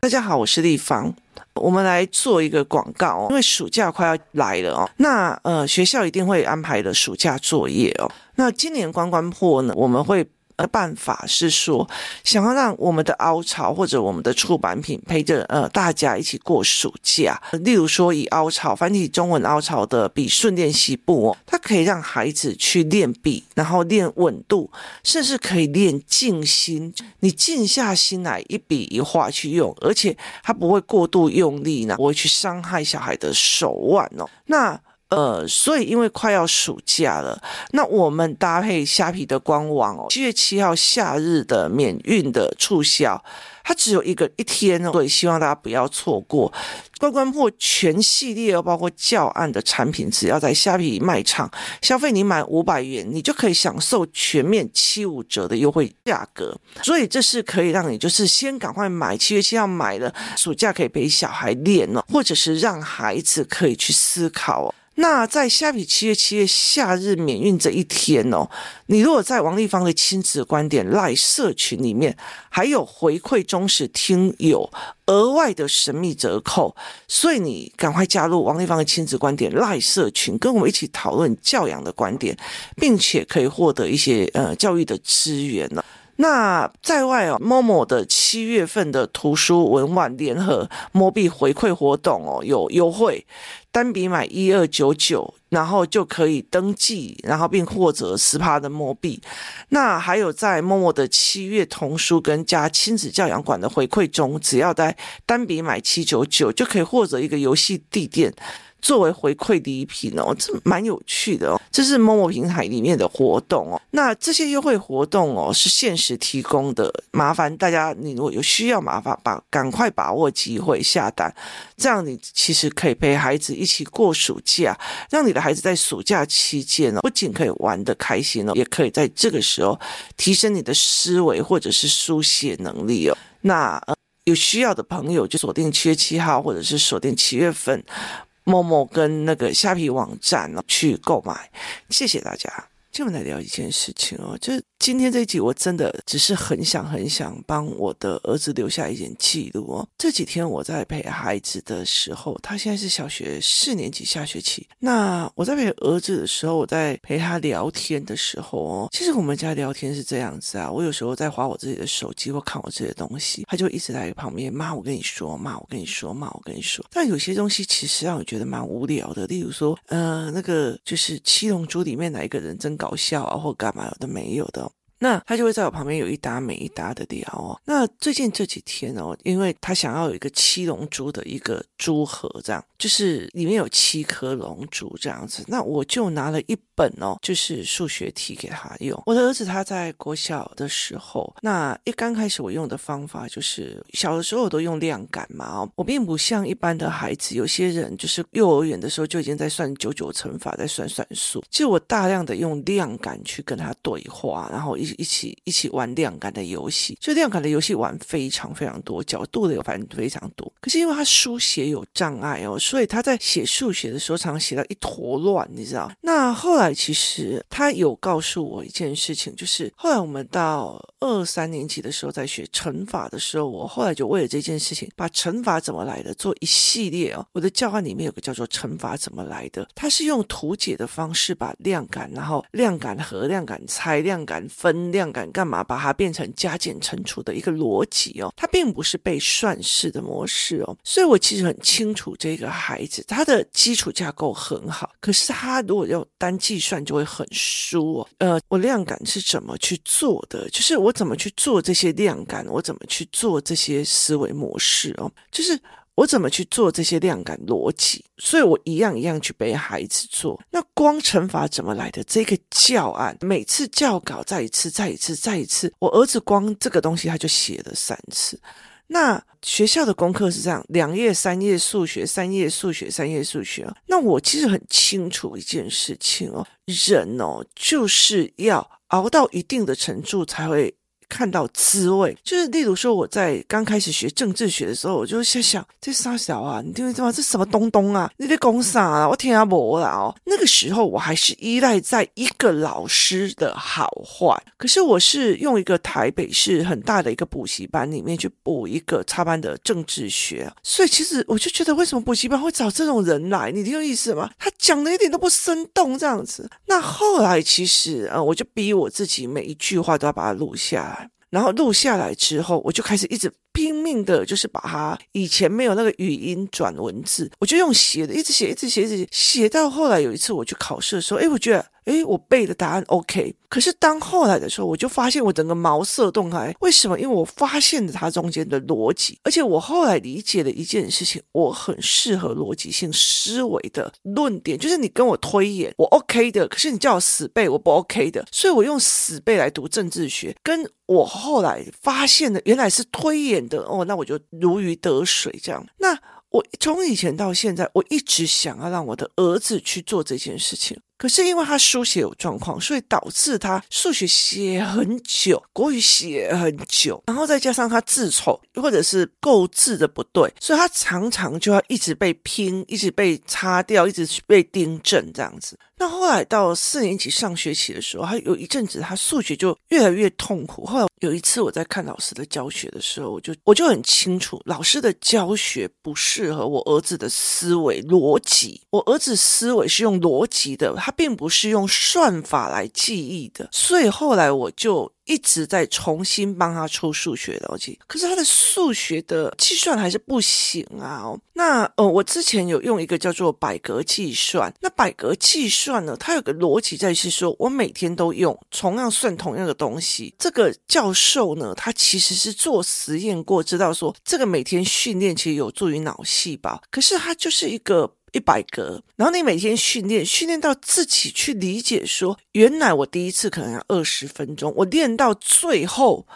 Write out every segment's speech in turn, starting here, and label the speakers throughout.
Speaker 1: 大家好，我是立方。我们来做一个广告哦，因为暑假快要来了哦。那呃，学校一定会安排的暑假作业哦。那今年关关破呢，我们会。呃，办法是说，想要让我们的凹槽或者我们的出版品陪着呃大家一起过暑假。例如说，以凹槽繁体中文凹槽的笔顺练习簿哦，它可以让孩子去练笔，然后练稳度，甚至可以练静心。你静下心来，一笔一画去用，而且它不会过度用力呢，不会去伤害小孩的手腕哦。那。呃，所以因为快要暑假了，那我们搭配虾皮的官网哦，七月七号夏日的免运的促销，它只有一个一天哦，所以希望大家不要错过。关关破全系列哦，包括教案的产品，只要在虾皮卖场消费，你满五百元，你就可以享受全面七五折的优惠价格。所以这是可以让你就是先赶快买，七月七号买了，暑假可以陪小孩练哦，或者是让孩子可以去思考哦。那在虾皮七月七日夏日免运这一天哦，你如果在王立芳的亲子观点赖社群里面，还有回馈忠实听友额外的神秘折扣，所以你赶快加入王立芳的亲子观点赖社群，跟我们一起讨论教养的观点，并且可以获得一些呃教育的资源呢。那在外哦，Momo 的七月份的图书文玩联合摸币回馈活动哦，有优惠。单笔买一二九九，然后就可以登记，然后并获得十趴的摸币。那还有在 Momo 的七月童书跟加亲子教养馆的回馈中，只要在单笔买七九九，就可以获得一个游戏地垫。作为回馈礼品哦，这蛮有趣的哦。这是某某平台里面的活动哦。那这些优惠活动哦，是限时提供的，麻烦大家，你如果有需要，麻烦把赶快把握机会下单，这样你其实可以陪孩子一起过暑假，让你的孩子在暑假期间哦，不仅可以玩得开心哦，也可以在这个时候提升你的思维或者是书写能力哦。那，有需要的朋友就锁定七月七号，或者是锁定七月份。某某跟那个虾皮网站去购买，谢谢大家。今天我们来聊一件事情哦，就是。今天这一集我真的只是很想很想帮我的儿子留下一点记录哦。这几天我在陪孩子的时候，他现在是小学四年级下学期。那我在陪儿子的时候，我在陪他聊天的时候哦，其实我们家聊天是这样子啊。我有时候在划我自己的手机或看我自己的东西，他就一直在旁边骂我跟你说，骂我跟你说，骂我跟你说。但有些东西其实让我觉得蛮无聊的，例如说，呃，那个就是七龙珠里面哪一个人真搞笑啊，或干嘛的没有的。那他就会在我旁边有一搭没一搭的聊哦。那最近这几天哦，因为他想要有一个七龙珠的一个珠盒，这样就是里面有七颗龙珠这样子。那我就拿了一本哦，就是数学题给他用。我的儿子他在国小的时候，那一刚开始我用的方法就是小的时候我都用量感嘛哦，我并不像一般的孩子，有些人就是幼儿园的时候就已经在算九九乘法，在算算数。其实我大量的用量感去跟他对话，然后一。一起一起玩量感的游戏，就量感的游戏玩非常非常多，角度的有反正非常多。可是因为他书写有障碍哦，所以他在写数学的时候常常写到一坨乱，你知道？那后来其实他有告诉我一件事情，就是后来我们到二三年级的时候，在学乘法的时候，我后来就为了这件事情，把乘法怎么来的做一系列哦。我的教案里面有个叫做乘法怎么来的，它是用图解的方式把量感，然后量感和量感拆、量感分。量感干嘛把它变成加减乘除的一个逻辑哦？它并不是被算式的模式哦，所以我其实很清楚这个孩子他的基础架构很好，可是他如果要单计算就会很输哦。呃，我量感是怎么去做的？就是我怎么去做这些量感？我怎么去做这些思维模式哦？就是。我怎么去做这些量感逻辑？所以我一样一样去陪孩子做。那光乘法怎么来的？这个教案每次教稿再一次，再一次，再一次。我儿子光这个东西他就写了三次。那学校的功课是这样：两页、三页数学，三页数学，三页数学。那我其实很清楚一件事情哦，人哦就是要熬到一定的程度才会。看到滋味。就是例如说，我在刚开始学政治学的时候，我就在想，这啥小啊？你听没听吗？这什么东东啊？你在讲啥啊？我听阿伯了哦。那个时候我还是依赖在一个老师的好坏，可是我是用一个台北市很大的一个补习班里面去补一个插班的政治学，所以其实我就觉得，为什么补习班会找这种人来？你听有意思吗？他讲的一点都不生动，这样子。那后来其实，呃，我就逼我自己每一句话都要把它录下来，然后录下来之后，我就开始一直拼命的，就是把它以前没有那个语音转文字，我就用写的，一直写，一直写，一直写，写到后来有一次我去考试的时候，哎，我觉得。诶，我背的答案 OK，可是当后来的时候，我就发现我整个茅塞顿开。为什么？因为我发现了它中间的逻辑，而且我后来理解了一件事情，我很适合逻辑性思维的论点，就是你跟我推演，我 OK 的，可是你叫我死背，我不 OK 的，所以我用死背来读政治学，跟我后来发现的原来是推演的哦，那我就如鱼得水这样。那我从以前到现在，我一直想要让我的儿子去做这件事情。可是因为他书写有状况，所以导致他数学写很久，国语写很久，然后再加上他字丑或者是构字的不对，所以他常常就要一直被拼，一直被擦掉，一直被订正这样子。那后来到四年级上学期的时候，他有一阵子他数学就越来越痛苦。后来有一次我在看老师的教学的时候，我就我就很清楚，老师的教学不适合我儿子的思维逻辑。我儿子思维是用逻辑的。他并不是用算法来记忆的，所以后来我就一直在重新帮他出数学逻辑，可是他的数学的计算还是不行啊。那呃，我之前有用一个叫做百格计算，那百格计算呢，它有个逻辑在于是说，我每天都用同样算同样的东西。这个教授呢，他其实是做实验过，知道说这个每天训练其实有助于脑细胞，可是他就是一个。一百格，然后你每天训练，训练到自己去理解说，原来我第一次可能要二十分钟，我练到最后。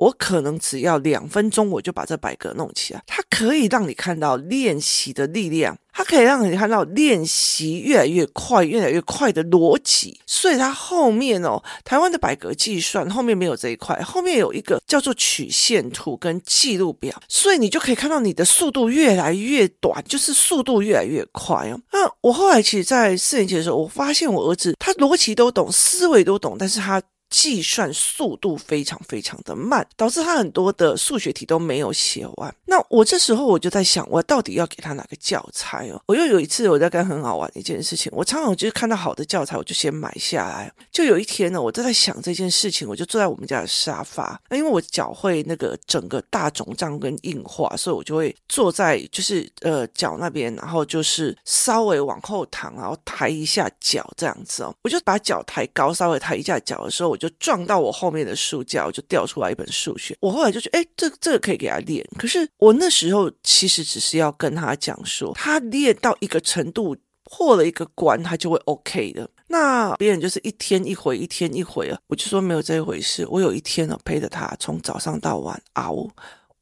Speaker 1: 我可能只要两分钟，我就把这百格弄起来。它可以让你看到练习的力量，它可以让你看到练习越来越快、越来越快的逻辑。所以它后面哦，台湾的百格计算后面没有这一块，后面有一个叫做曲线图跟记录表，所以你就可以看到你的速度越来越短，就是速度越来越快哦。那我后来其实，在四年级的时候，我发现我儿子他逻辑都懂，思维都懂，但是他。计算速度非常非常的慢，导致他很多的数学题都没有写完。那我这时候我就在想，我到底要给他哪个教材哦？我又有一次我在干很好玩的一件事情，我常常就是看到好的教材，我就先买下来。就有一天呢，我就在想这件事情，我就坐在我们家的沙发，那因为我脚会那个整个大肿胀跟硬化，所以我就会坐在就是呃脚那边，然后就是稍微往后躺，然后抬一下脚这样子哦。我就把脚抬高，稍微抬一下脚的时候，就撞到我后面的书架，就掉出来一本数学。我后来就觉得，哎，这这个可以给他练。可是我那时候其实只是要跟他讲说，他练到一个程度，破了一个关，他就会 OK 的。那别人就是一天一回，一天一回啊。我就说没有这一回事。我有一天呢，陪着他从早上到晚熬。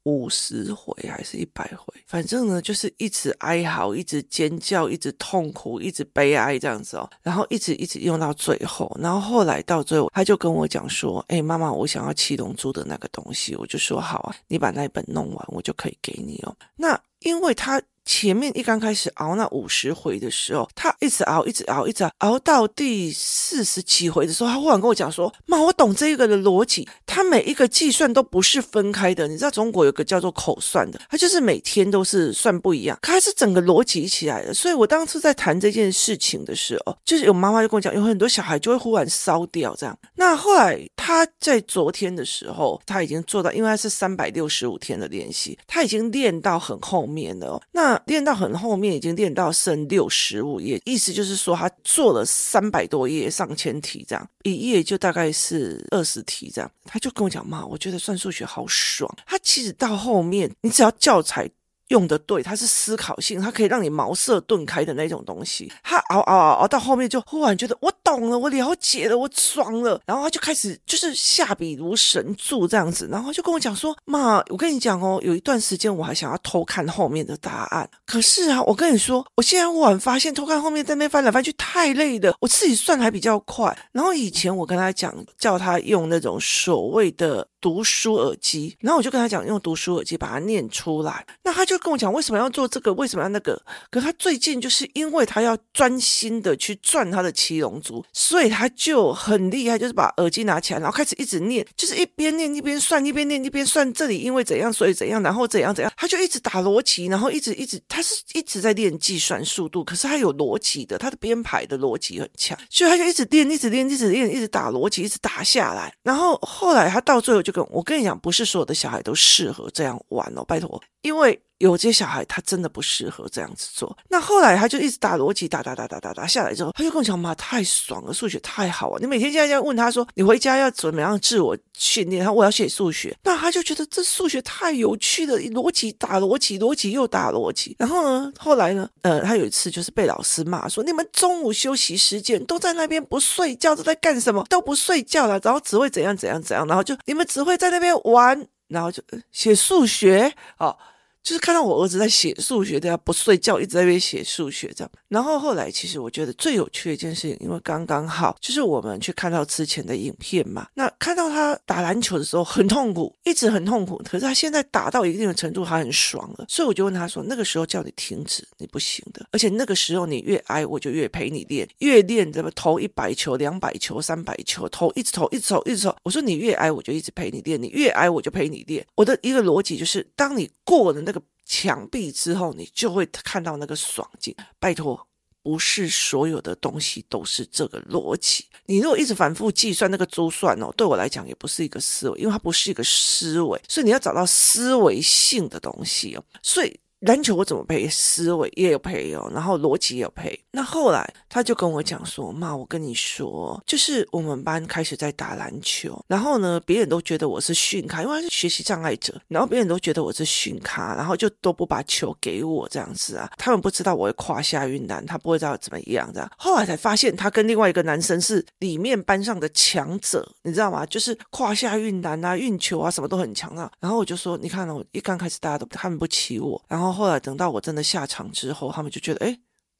Speaker 1: 五十回还是一百回，反正呢就是一直哀嚎，一直尖叫，一直痛苦，一直悲哀这样子哦，然后一直一直用到最后，然后后来到最后，他就跟我讲说：“哎，妈妈，我想要七龙珠的那个东西。”我就说：“好啊，你把那一本弄完，我就可以给你哦。”那因为他。前面一刚开始熬那五十回的时候，他一直熬，一直熬，一直熬，熬到第四十几回的时候，他忽然跟我讲说：“妈，我懂这个的逻辑，他每一个计算都不是分开的。你知道中国有个叫做口算的，他就是每天都是算不一样，他是整个逻辑起来的。所以我当初在谈这件事情的时候，就是有妈妈就跟我讲，有很多小孩就会忽然烧掉这样。那后来他在昨天的时候，他已经做到，因为他是三百六十五天的练习，他已经练到很后面了。那练到很后面，已经练到剩六十五页，意思就是说他做了三百多页，上千题这样，一页就大概是二十题这样。他就跟我讲嘛，我觉得算数学好爽。他其实到后面，你只要教材用的对，它是思考性，它可以让你茅塞顿开的那种东西。他熬熬熬熬到后面，就忽然觉得我懂了，我了解了，我爽了。然后他就开始就是下笔如神助这样子，然后就跟我讲说：“妈，我跟你讲哦，有一段时间我还想要偷看后面的答案，可是啊，我跟你说，我现在忽然发现偷看后面在那翻来翻去太累了，我自己算还比较快。然后以前我跟他讲，叫他用那种所谓的。”读书耳机，然后我就跟他讲，用读书耳机把它念出来。那他就跟我讲，为什么要做这个？为什么要那个？可他最近就是因为他要专心的去赚他的七龙珠，所以他就很厉害，就是把耳机拿起来，然后开始一直念，就是一边念一边算，一边念一边算。这里因为怎样，所以怎样，然后怎样怎样，他就一直打逻辑，然后一直一直，他是一直在练计算速度，可是他有逻辑的，他的编排的逻辑很强，所以他就一直练，一直练，一直练，一直打逻辑，一直打下来。然后后来他到最后就跟我跟你讲，不是所有的小孩都适合这样玩哦，拜托，因为。有些小孩他真的不适合这样子做。那后来他就一直打逻辑，打打打打打打下来之后，他就跟我讲：“妈，太爽了，数学太好了。”你每天现在要问他说：“你回家要怎么样自我训练？”他我要写数学，那他就觉得这数学太有趣了，逻辑打逻辑，逻辑又打逻辑。然后呢，后来呢，呃，他有一次就是被老师骂说：“你们中午休息时间都在那边不睡觉，都在干什么？都不睡觉了，然后只会怎样怎样怎样，然后就你们只会在那边玩，然后就写数学哦。”就是看到我儿子在写数学，对啊，不睡觉，一直在那边写数学这样。然后后来，其实我觉得最有趣的一件事情，因为刚刚好就是我们去看到之前的影片嘛。那看到他打篮球的时候很痛苦，一直很痛苦。可是他现在打到一定的程度，他很爽了。所以我就问他说：“那个时候叫你停止，你不行的。而且那个时候你越挨，我就越陪你练，越练怎么投一百球、两百球、三百球，投一直投，一直投，一直投。我说你越挨，我就一直陪你练；你越挨，我就陪你练。我的一个逻辑就是，当你过了那。墙壁之后，你就会看到那个爽劲。拜托，不是所有的东西都是这个逻辑。你如果一直反复计算那个珠算哦，对我来讲也不是一个思维，因为它不是一个思维，所以你要找到思维性的东西哦。所以。篮球我怎么配？思维也有配哦，然后逻辑也有配。那后来他就跟我讲说：“妈，我跟你说，就是我们班开始在打篮球，然后呢，别人都觉得我是训咖，因为他是学习障碍者，然后别人都觉得我是训咖，然后就都不把球给我这样子啊。他们不知道我会胯下运篮，他不会知道怎么样这样。后来才发现，他跟另外一个男生是里面班上的强者，你知道吗？就是胯下运篮啊、运球啊，什么都很强啊。然后我就说：你看哦，一刚开始大家都看不起我，然后后。来等到我真的下场之后，他们就觉得，哎。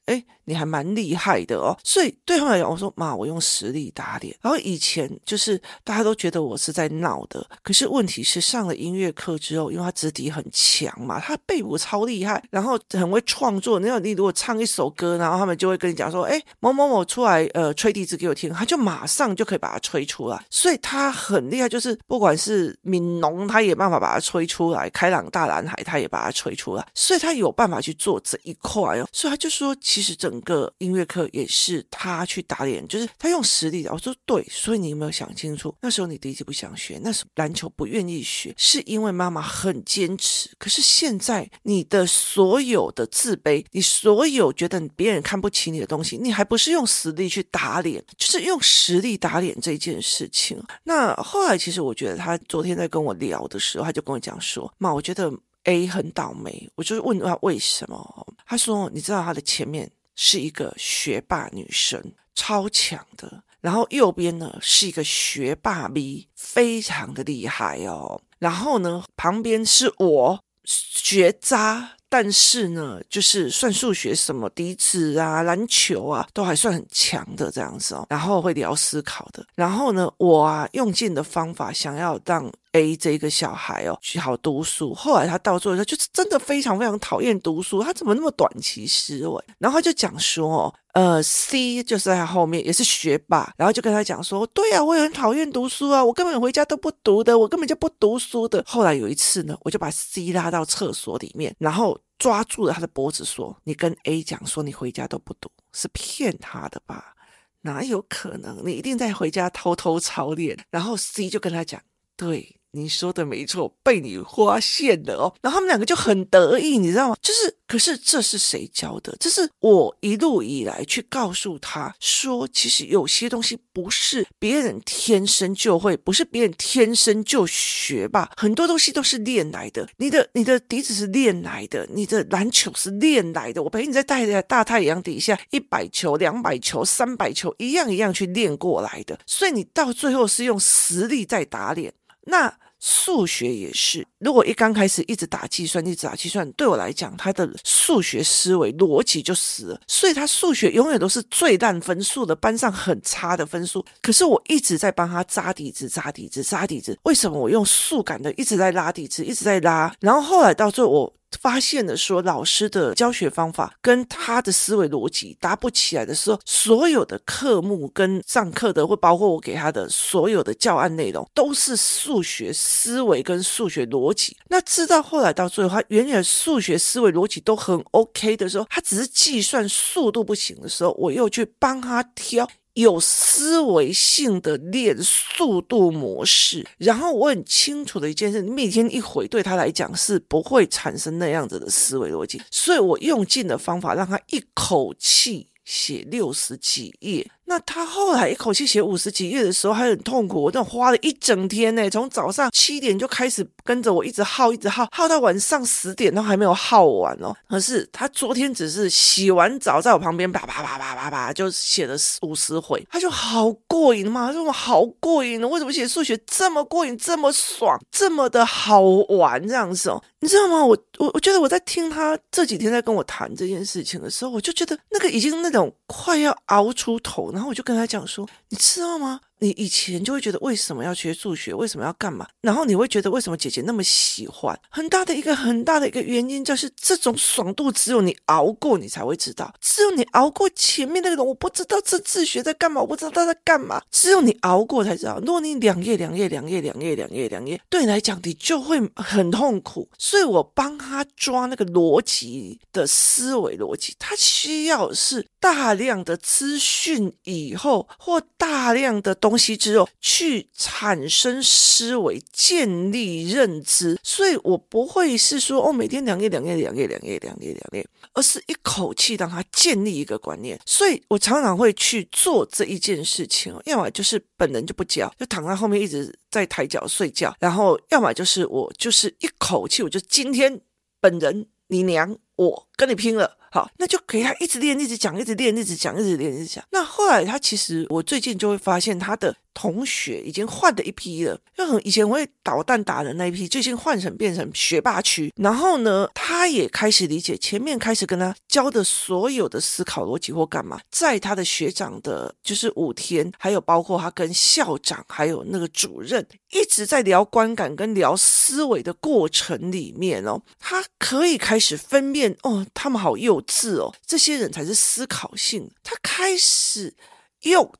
Speaker 1: 哎，你还蛮厉害的哦，所以对他们来讲，我说妈，我用实力打脸。然后以前就是大家都觉得我是在闹的，可是问题是上了音乐课之后，因为他肢体很强嘛，他背部超厉害，然后很会创作。那你如果唱一首歌，然后他们就会跟你讲说，哎，某某某出来，呃，吹笛子给我听，他就马上就可以把它吹出来。所以他很厉害，就是不管是悯农，他也办法把它吹出来；开朗大男孩，他也把它吹出来。所以他有办法去做这一块哦。所以他就说，其其实整个音乐课也是他去打脸，就是他用实力的。我说对，所以你有没有想清楚？那时候你第一次不想学，那时候篮球不愿意学，是因为妈妈很坚持。可是现在你的所有的自卑，你所有觉得别人看不起你的东西，你还不是用实力去打脸？就是用实力打脸这件事情。那后来其实我觉得他昨天在跟我聊的时候，他就跟我讲说：“妈，我觉得。” A 很倒霉，我就是问他为什么。他说：“你知道他的前面是一个学霸女生，超强的，然后右边呢是一个学霸 B，非常的厉害哦。然后呢，旁边是我学渣，但是呢，就是算数学什么笛子啊、篮球啊，都还算很强的这样子哦。然后会聊思考的。然后呢，我啊用尽的方法想要让。” A 这个小孩哦，好读书。后来他到最后，他就是真的非常非常讨厌读书。他怎么那么短期思维？然后他就讲说哦，呃，C 就是在他后面也是学霸，然后就跟他讲说，对啊，我也很讨厌读书啊，我根本回家都不读的，我根本就不读书的。后来有一次呢，我就把 C 拉到厕所里面，然后抓住了他的脖子说：“你跟 A 讲说你回家都不读，是骗他的吧？哪有可能？你一定在回家偷偷操练。”然后 C 就跟他讲：“对。”你说的没错，被你发现了哦。然后他们两个就很得意，你知道吗？就是，可是这是谁教的？这是我一路以来去告诉他说，其实有些东西不是别人天生就会，不是别人天生就学吧。很多东西都是练来的。你的你的笛子是练来的，你的篮球是练来的。我陪你在大大太阳底下，一百球、两百球、三百球，一样一样去练过来的。所以你到最后是用实力在打脸。那数学也是，如果一刚开始一直打计算，一直打计算，对我来讲，他的数学思维逻辑就死了，所以他数学永远都是最烂分数的，班上很差的分数。可是我一直在帮他扎底子，扎底子，扎底子。为什么我用数感的一直在拉底子，一直在拉？然后后来到最后我。发现了说，老师的教学方法跟他的思维逻辑搭不起来的时候，所有的科目跟上课的，会包括我给他的所有的教案内容，都是数学思维跟数学逻辑。那直到后来到最后，他原来数学思维逻辑都很 OK 的时候，他只是计算速度不行的时候，我又去帮他挑。有思维性的练速度模式，然后我很清楚的一件事，你每天一回对他来讲是不会产生那样子的思维逻辑，所以我用尽的方法让他一口气写六十几页。那他后来一口气写五十几页的时候还很痛苦，我那花了一整天呢，从早上七点就开始跟着我一直耗，一直耗，耗到晚上十点都还没有耗完哦。可是他昨天只是洗完澡在我旁边啪啪啪啪啪啪就写了五十回，他就好过瘾嘛，他说我好过瘾呢，为什么写数学这么过瘾，这么爽，这么的好玩这样子哦？你知道吗？我我我觉得我在听他这几天在跟我谈这件事情的时候，我就觉得那个已经那种快要熬出头了。然后我就跟他讲说，你知道吗？你以前就会觉得为什么要学数学，为什么要干嘛？然后你会觉得为什么姐姐那么喜欢？很大的一个很大的一个原因就是这种爽度只有你熬过，你才会知道。只有你熬过前面那个，我不知道这自学在干嘛，我不知道他在干嘛。只有你熬过才知道。如果你两页两页两页两页两页两页，对你来讲你就会很痛苦。所以我帮他抓那个逻辑的思维逻辑，他需要是大量的资讯以后或大量的东。东西之后去产生思维、建立认知，所以我不会是说哦，每天两页、两页、两页、两页、两页、两页，而是一口气让他建立一个观念。所以我常常会去做这一件事情，要么就是本人就不教，就躺在后面一直在抬脚睡觉，然后要么就是我就是一口气，我就今天本人你娘，我跟你拼了。好，那就给他一直练，一直讲，一直练，一直讲，一直练，一直讲。那后来他其实，我最近就会发现他的。同学已经换了一批了，就很以前会捣蛋打的那一批，最近换成变成学霸区。然后呢，他也开始理解前面开始跟他教的所有的思考逻辑或干嘛，在他的学长的，就是五天，还有包括他跟校长还有那个主任一直在聊观感跟聊思维的过程里面哦，他可以开始分辨哦，他们好幼稚哦，这些人才是思考性。他开始用。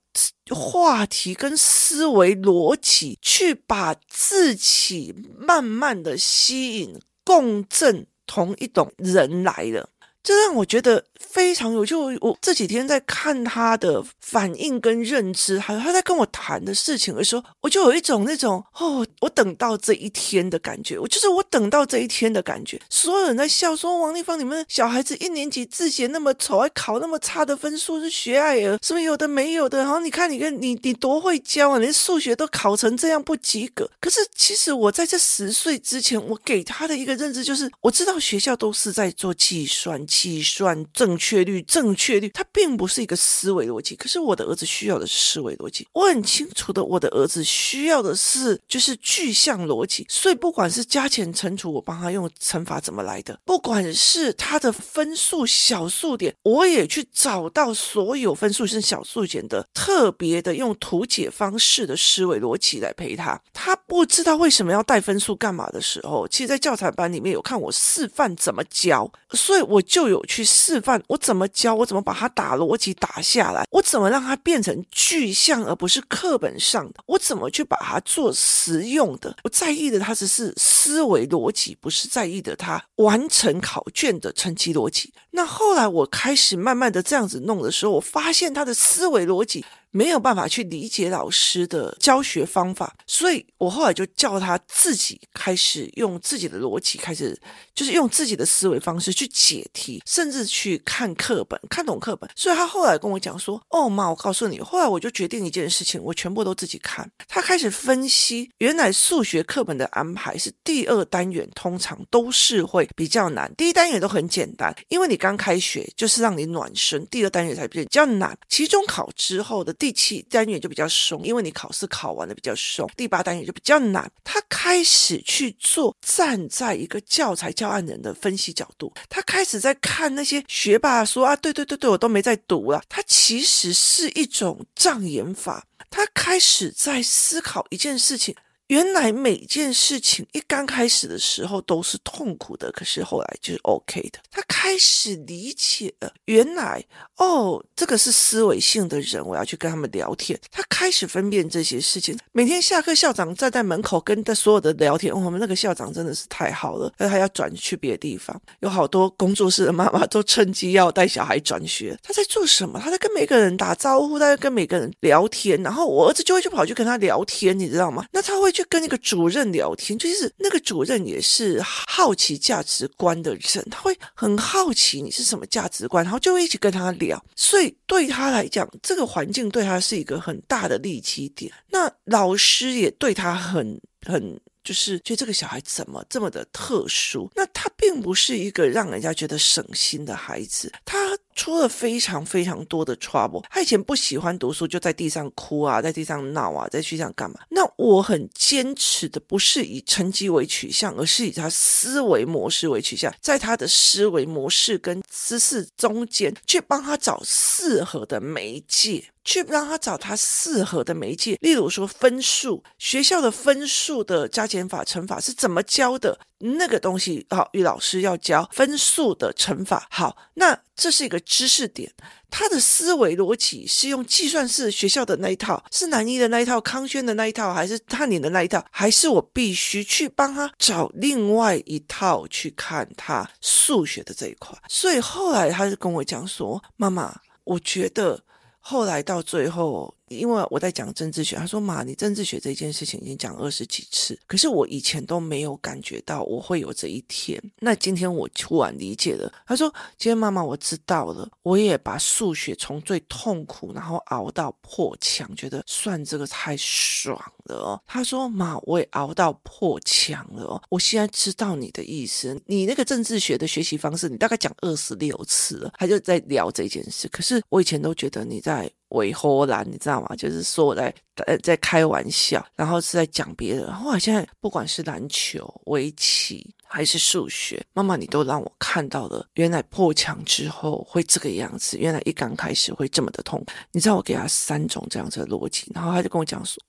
Speaker 1: 话题跟思维逻辑，去把自己慢慢的吸引，共振同一种人来了。这让我觉得非常有趣。我这几天在看他的反应跟认知，还有他在跟我谈的事情的时候，我就有一种那种哦，我等到这一天的感觉。我就是我等到这一天的感觉。所有人在笑说王丽芳，你们小孩子一年级字写那么丑，还考那么差的分数，是学爱儿，什么有的没有的。然后你看你跟你你多会教啊，连数学都考成这样不及格。可是其实我在这十岁之前，我给他的一个认知就是，我知道学校都是在做计算机。计算正确率，正确率，它并不是一个思维逻辑。可是我的儿子需要的是思维逻辑，我很清楚的，我的儿子需要的是就是具象逻辑。所以不管是加减乘除，我帮他用乘法怎么来的；不管是他的分数小数点，我也去找到所有分数是小数点的特别的用图解方式的思维逻辑来陪他。他不知道为什么要带分数干嘛的时候，其实，在教材班里面有看我示范怎么教，所以我就。就有去示范我怎么教，我怎么把它打逻辑打下来，我怎么让它变成具象而不是课本上的，我怎么去把它做实用的。我在意的它只是思维逻辑，不是在意的它完成考卷的成绩逻辑。那后来我开始慢慢的这样子弄的时候，我发现他的思维逻辑没有办法去理解老师的教学方法，所以我后来就叫他自己开始用自己的逻辑开始，就是用自己的思维方式去解题，甚至去看课本，看懂课本。所以他后来跟我讲说：“哦妈，我告诉你。”后来我就决定一件事情，我全部都自己看。他开始分析，原来数学课本的安排是第二单元通常都是会比较难，第一单元都很简单，因为你刚开学就是让你暖身，第二单元才比较难。期中考之后的。第七单元就比较松，因为你考试考完的比较松。第八单元就比较难。他开始去做站在一个教材教案人的分析角度，他开始在看那些学霸说啊，对对对对，我都没在读了。他其实是一种障眼法。他开始在思考一件事情。原来每件事情一刚开始的时候都是痛苦的，可是后来就是 OK 的。他开始理解了，原来哦，这个是思维性的人，我要去跟他们聊天。他开始分辨这些事情。每天下课，校长站在门口跟他所有的聊天。我们那个校长真的是太好了，他要转去别的地方，有好多工作室的妈妈都趁机要带小孩转学。他在做什么？他在跟每个人打招呼，他在跟每个人聊天。然后我儿子就会去跑去跟他聊天，你知道吗？那他会。就跟那个主任聊天，就是那个主任也是好奇价值观的人，他会很好奇你是什么价值观，然后就会一起跟他聊。所以对他来讲，这个环境对他是一个很大的利基点。那老师也对他很很，就是觉得这个小孩怎么这么的特殊？那他并不是一个让人家觉得省心的孩子，他。出了非常非常多的 trouble，他以前不喜欢读书，就在地上哭啊，在地上闹啊，在地上干嘛？那我很坚持的不是以成绩为取向，而是以他思维模式为取向，在他的思维模式跟知识中间去帮他找适合的媒介，去让他找他适合的媒介。例如说分数，学校的分数的加减法、乘法是怎么教的？那个东西好，于老师要教分数的乘法。好，那这是一个知识点，他的思维逻辑是用计算式学校的那一套，是南一的那一套，康轩的那一套，还是汉典的那一套？还是我必须去帮他找另外一套去看他数学的这一块？所以后来他就跟我讲说：“妈妈，我觉得后来到最后。”因为我在讲政治学，他说：“妈，你政治学这件事情已经讲二十几次，可是我以前都没有感觉到我会有这一天。那今天我突然理解了。”他说：“今天妈妈，我知道了，我也把数学从最痛苦，然后熬到破墙，觉得算这个太爽了哦。”他说：“妈，我也熬到破墙了哦，我现在知道你的意思。你那个政治学的学习方式，你大概讲二十六次了，他就在聊这件事。可是我以前都觉得你在。”伪荷兰，你知道吗？就是说我在呃在开玩笑，然后是在讲别人。后来现在不管是篮球、围棋还是数学，妈妈你都让我看到了，原来破墙之后会这个样子，原来一刚开始会这么的痛。你知道我给他三种这样子的逻辑，然后他就跟我讲说。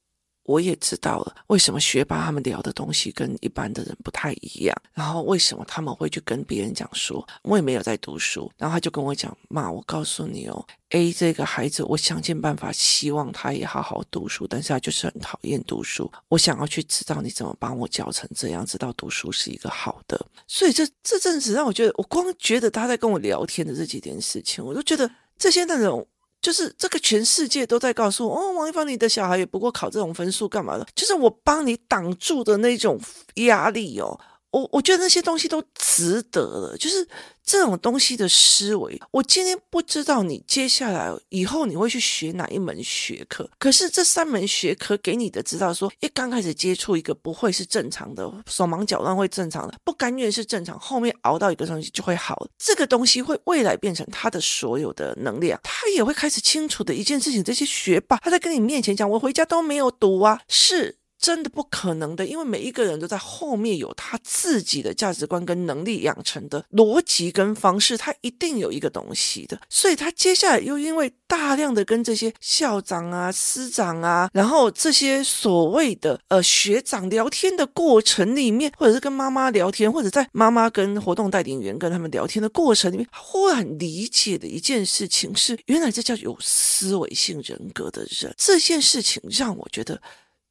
Speaker 1: 我也知道了，为什么学霸他们聊的东西跟一般的人不太一样，然后为什么他们会去跟别人讲说，我也没有在读书，然后他就跟我讲，妈，我告诉你哦，A 这个孩子，我想尽办法希望他也好好读书，但是他就是很讨厌读书，我想要去知道你怎么帮我教成这样，知道读书是一个好的，所以这这阵子让我觉得，我光觉得他在跟我聊天的这几件事情，我都觉得这些那种。就是这个全世界都在告诉我，哦，王一凡，你的小孩也不过考这种分数干嘛的？就是我帮你挡住的那种压力哦。我我觉得那些东西都值得了，就是这种东西的思维。我今天不知道你接下来以后你会去学哪一门学科，可是这三门学科给你的知道说，一刚开始接触一个不会是正常的，手忙脚乱会正常的，不甘愿是正常，后面熬到一个东西就会好。这个东西会未来变成他的所有的能量，他也会开始清楚的一件事情。这些学霸他在跟你面前讲，我回家都没有读啊，是。真的不可能的，因为每一个人都在后面有他自己的价值观跟能力养成的逻辑跟方式，他一定有一个东西的。所以他接下来又因为大量的跟这些校长啊、师长啊，然后这些所谓的呃学长聊天的过程里面，或者是跟妈妈聊天，或者在妈妈跟活动带领员跟他们聊天的过程里面，忽然理解的一件事情是，原来这叫有思维性人格的人。这件事情让我觉得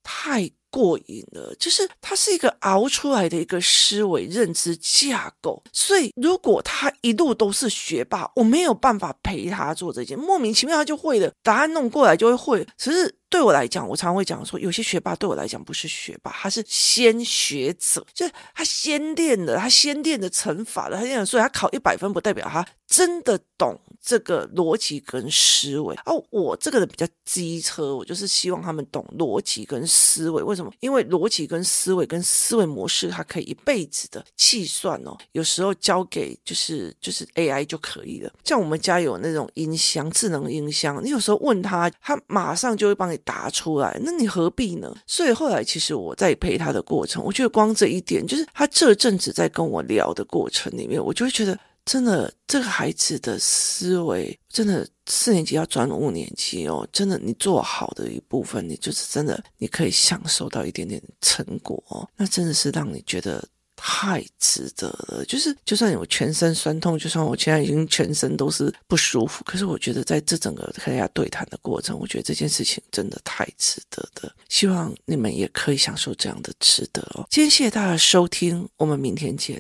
Speaker 1: 太。过瘾了，就是他是一个熬出来的一个思维认知架构。所以如果他一路都是学霸，我没有办法陪他做这件，莫名其妙他就会了，答案弄过来就会会。其实对我来讲，我常常会讲说，有些学霸对我来讲不是学霸，他是先学者，就是他先练的，他先练的乘法的，他练的，所以他考一百分不代表他真的懂。这个逻辑跟思维哦，我这个人比较机车，我就是希望他们懂逻辑跟思维。为什么？因为逻辑跟思维跟思维模式，它可以一辈子的计算哦。有时候交给就是就是 AI 就可以了。像我们家有那种音箱，智能音箱，你有时候问他，他马上就会帮你答出来。那你何必呢？所以后来其实我在陪他的过程，我觉得光这一点，就是他这阵子在跟我聊的过程里面，我就会觉得。真的，这个孩子的思维真的四年级要转五年级哦，真的，你做好的一部分，你就是真的，你可以享受到一点点成果哦，那真的是让你觉得太值得了。就是，就算有全身酸痛，就算我现在已经全身都是不舒服，可是我觉得在这整个跟大家对谈的过程，我觉得这件事情真的太值得的。希望你们也可以享受这样的值得哦。今天谢谢大家收听，我们明天见。